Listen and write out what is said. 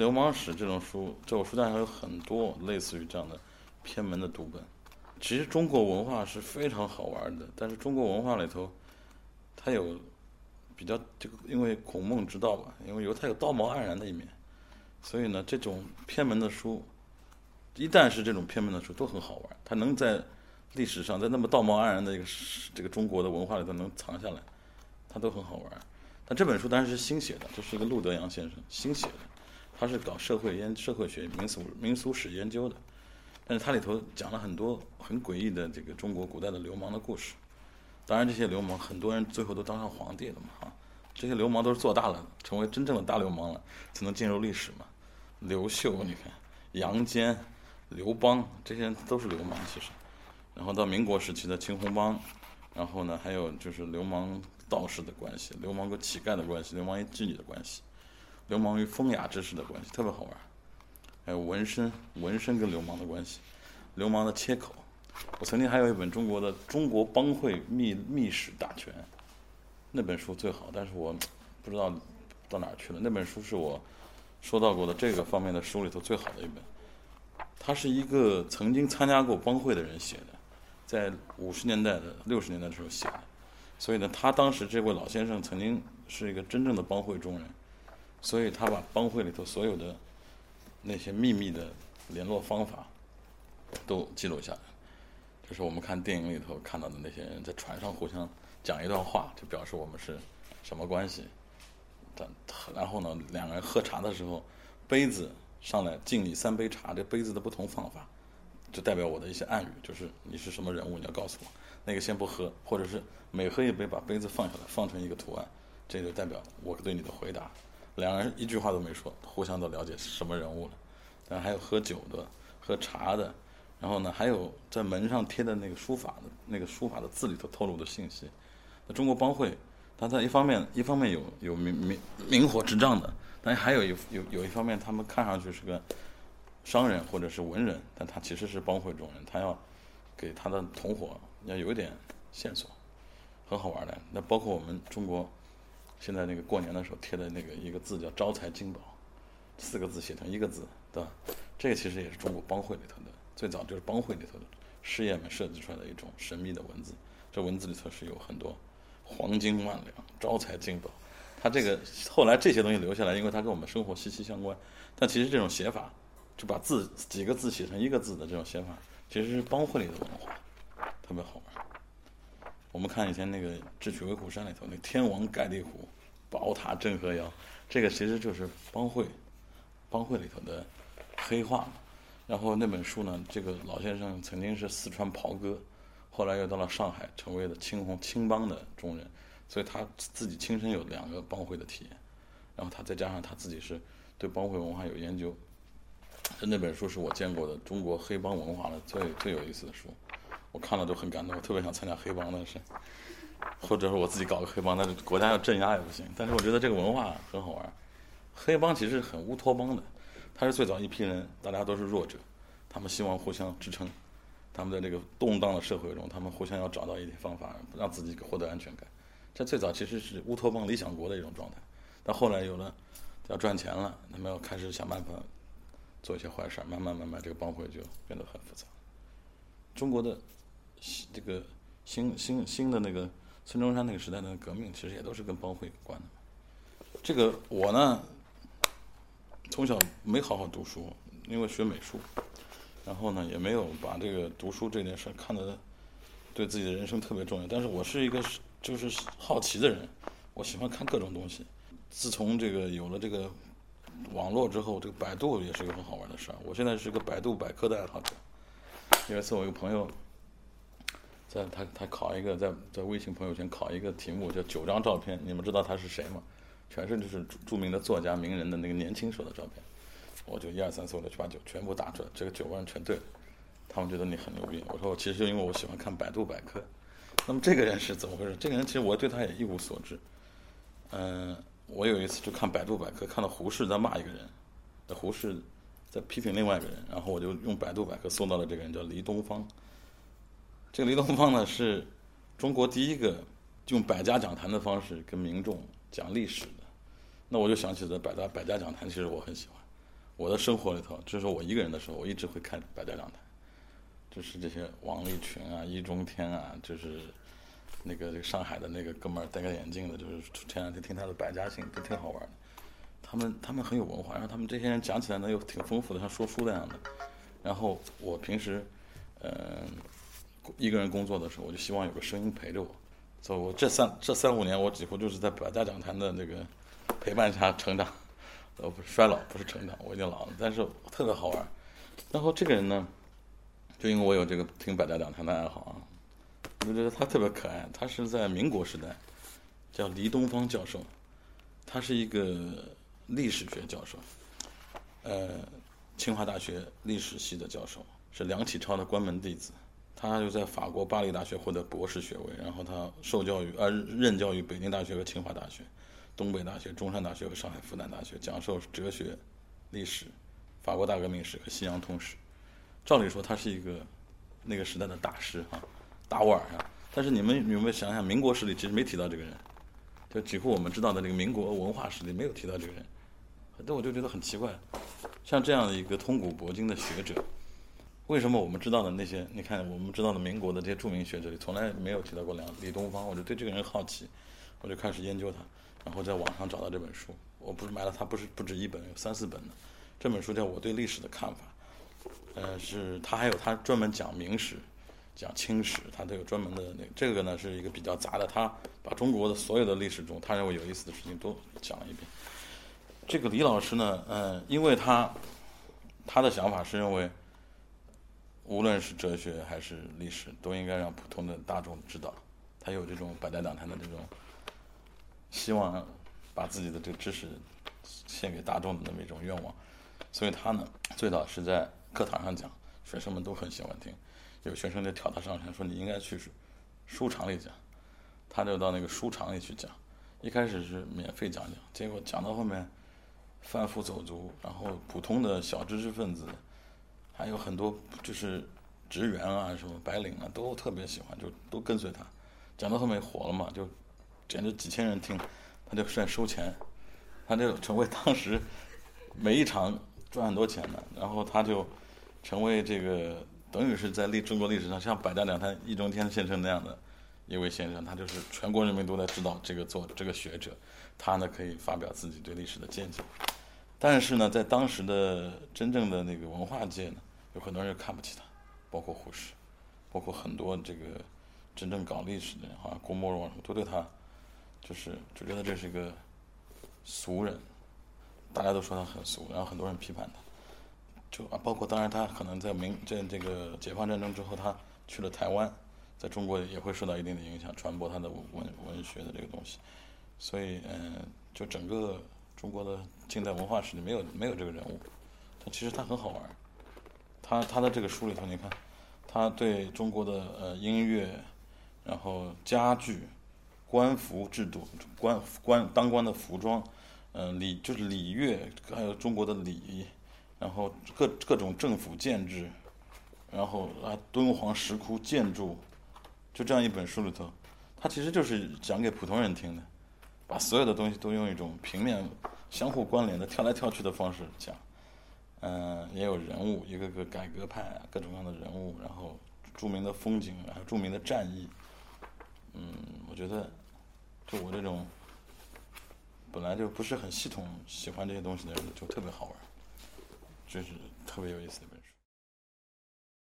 流氓史这种书，在我书架上有很多类似于这样的偏门的读本。其实中国文化是非常好玩的，但是中国文化里头，它有比较这个，因为孔孟之道吧，因为犹太有道貌岸然的一面，所以呢，这种偏门的书，一旦是这种偏门的书，都很好玩。它能在历史上，在那么道貌岸然的一个这个中国的文化里头能藏下来，它都很好玩。但这本书当然是新写的，这是一个陆德阳先生新写的，他是搞社会研社会学民俗民俗史研究的。但是他里头讲了很多很诡异的这个中国古代的流氓的故事，当然这些流氓很多人最后都当上皇帝了嘛哈，这些流氓都是做大了，成为真正的大流氓了，才能进入历史嘛。刘秀你看，杨坚、刘邦这些人都是流氓其实，然后到民国时期的青红帮，然后呢还有就是流氓道士的关系，流氓跟乞丐的关系，流氓与妓女的关系，流氓与风雅之士的关系，特别好玩。还有纹身，纹身跟流氓的关系，流氓的切口。我曾经还有一本中国的《中国帮会秘秘史大全》，那本书最好，但是我不知道到哪儿去了。那本书是我收到过的这个方面的书里头最好的一本。他是一个曾经参加过帮会的人写的，在五十年代的六十年代的时候写的，所以呢，他当时这位老先生曾经是一个真正的帮会中人，所以他把帮会里头所有的。那些秘密的联络方法都记录下来，就是我们看电影里头看到的那些人在船上互相讲一段话，就表示我们是什么关系。但然后呢，两个人喝茶的时候，杯子上来敬你三杯茶，这杯子的不同方法，就代表我的一些暗语，就是你是什么人物，你要告诉我。那个先不喝，或者是每喝一杯把杯子放下来，放成一个图案，这就代表我对你的回答。两人一句话都没说，互相都了解什么人物了。但还有喝酒的、喝茶的，然后呢，还有在门上贴的那个书法的那个书法的字里头透露的信息。那中国帮会，它在一方面一方面有有明明明火执仗的，但还有一有有一方面，他们看上去是个商人或者是文人，但他其实是帮会中人，他要给他的同伙要有一点线索，很好玩的。那包括我们中国。现在那个过年的时候贴的那个一个字叫“招财进宝”，四个字写成一个字，对吧？这个其实也是中国帮会里头的，最早就是帮会里头的事业们设计出来的一种神秘的文字。这文字里头是有很多黄金万两、招财进宝。它这个后来这些东西留下来，因为它跟我们生活息息相关。但其实这种写法，就把字几个字写成一个字的这种写法，其实是帮会里的文化，特别好玩。我们看以前那个《智取威虎山》里头，那天王盖地虎，宝塔镇河妖，这个其实就是帮会，帮会里头的黑话。然后那本书呢，这个老先生曾经是四川袍哥，后来又到了上海，成为了青红青帮的中人，所以他自己亲身有两个帮会的体验。然后他再加上他自己是对帮会文化有研究，那本书是我见过的中国黑帮文化的最最有意思的书。我看了都很感动，我特别想参加黑帮，但是，或者是我自己搞个黑帮，但是国家要镇压也不行。但是我觉得这个文化很好玩。黑帮其实很乌托邦的，他是最早一批人，大家都是弱者，他们希望互相支撑。他们在这个动荡的社会中，他们互相要找到一点方法，让自己获得安全感。这最早其实是乌托邦理想国的一种状态，但后来有了要赚钱了，他们要开始想办法做一些坏事，慢慢慢慢这个帮会就变得很复杂。中国的。这个新新新的那个孙中山那个时代的革命，其实也都是跟帮会有关的。这个我呢，从小没好好读书，因为学美术，然后呢也没有把这个读书这件事看得对自己的人生特别重要。但是我是一个就是好奇的人，我喜欢看各种东西。自从这个有了这个网络之后，这个百度也是一个很好玩的事儿。我现在是个百度百科的爱好者。有一次我一个朋友。在他他考一个在在微信朋友圈考一个题目叫九张照片，你们知道他是谁吗？全是就是著名的作家名人的那个年轻时候的照片，我就一二三四五六七八九全部打出来，这个九万全对，他们觉得你很牛逼。我说我其实就因为我喜欢看百度百科。那么这个人是怎么回事？这个人其实我对他也一无所知。嗯，我有一次就看百度百科，看到胡适在骂一个人，胡适在批评另外一个人，然后我就用百度百科搜到了这个人叫黎东方。这个黎东方呢，是中国第一个用百家讲坛的方式跟民众讲历史的。那我就想起了百家百家讲坛，其实我很喜欢。我的生活里头，就是我一个人的时候，我一直会看百家讲坛，就是这些王立群啊、易中天啊，就是那个这个上海的那个哥们儿戴个眼镜的，就是前两天听他的百家姓都挺好玩的。他们他们很有文化，然后他们这些人讲起来呢又挺丰富的，像说书那样的。然后我平时嗯一个人工作的时候，我就希望有个声音陪着我。所以我这三这三五年，我几乎就是在百家讲坛的那个陪伴下成长。呃，不是衰老，不是成长，我已经老了，但是特别好玩。然后这个人呢，就因为我有这个听百家讲坛的爱好啊，我觉得他特别可爱。他是在民国时代，叫黎东方教授，他是一个历史学教授，呃，清华大学历史系的教授，是梁启超的关门弟子。他又在法国巴黎大学获得博士学位，然后他受教育呃任教于北京大学和清华大学。东北大学、中山大学和上海复旦大学讲授哲学、历史、法国大革命史和西洋通史。照理说，他是一个那个时代的大师哈，大腕儿啊。但是你们有没有想想，民国史里其实没提到这个人，就几乎我们知道的这个民国文化史里没有提到这个人。但我就觉得很奇怪，像这样的一个通古博今的学者，为什么我们知道的那些，你看我们知道的民国的这些著名学者里，从来没有提到过梁李东方？我就对这个人好奇，我就开始研究他。然后在网上找到这本书，我不是买了他，不是不止一本，有三四本呢。这本书叫《我对历史的看法》，呃，是他还有他专门讲明史、讲清史，他都有专门的那。这个呢是一个比较杂的，他把中国的所有的历史中他认为有意思的事情都讲了一遍。这个李老师呢，嗯，因为他他的想法是认为，无论是哲学还是历史，都应该让普通的大众知道。他有这种百家讲坛的这种。希望把自己的这个知识献给大众的那么一种愿望，所以他呢最早是在课堂上讲，学生们都很喜欢听。有学生就挑他上台说：“你应该去书场里讲。”他就到那个书场里去讲。一开始是免费讲讲，结果讲到后面，贩夫走卒，然后普通的小知识分子，还有很多就是职员啊、什么白领啊，都特别喜欢，就都跟随他。讲到后面火了嘛，就。简直几千人听，他就算收钱，他就成为当时每一场赚很多钱的。然后他就成为这个等于是在历中国历史上像百家讲坛易中天先生那样的一位先生，他就是全国人民都在知道这个做这个学者，他呢可以发表自己对历史的见解。但是呢，在当时的真正的那个文化界呢，有很多人看不起他，包括胡适，包括很多这个真正搞历史的人，好像郭沫若什么都对他。就是就觉得这是一个俗人，大家都说他很俗，然后很多人批判他，就啊，包括当然他可能在明在这个解放战争之后，他去了台湾，在中国也会受到一定的影响，传播他的文文学的这个东西，所以嗯，就整个中国的近代文化史里没有没有这个人物，但其实他很好玩，他他的这个书里头，你看，他对中国的呃音乐，然后家具。官服制度，官官当官的服装，嗯，礼就是礼乐，还有中国的礼仪，然后各各种政府建制，然后啊敦煌石窟建筑，就这样一本书里头，他其实就是讲给普通人听的，把所有的东西都用一种平面相互关联的跳来跳去的方式讲，嗯，也有人物，一个个改革派啊，各种各样的人物，然后著名的风景，还有著名的战役，嗯，我觉得。就我这种本来就不是很系统喜欢这些东西的人，就特别好玩，就是特别有意思的。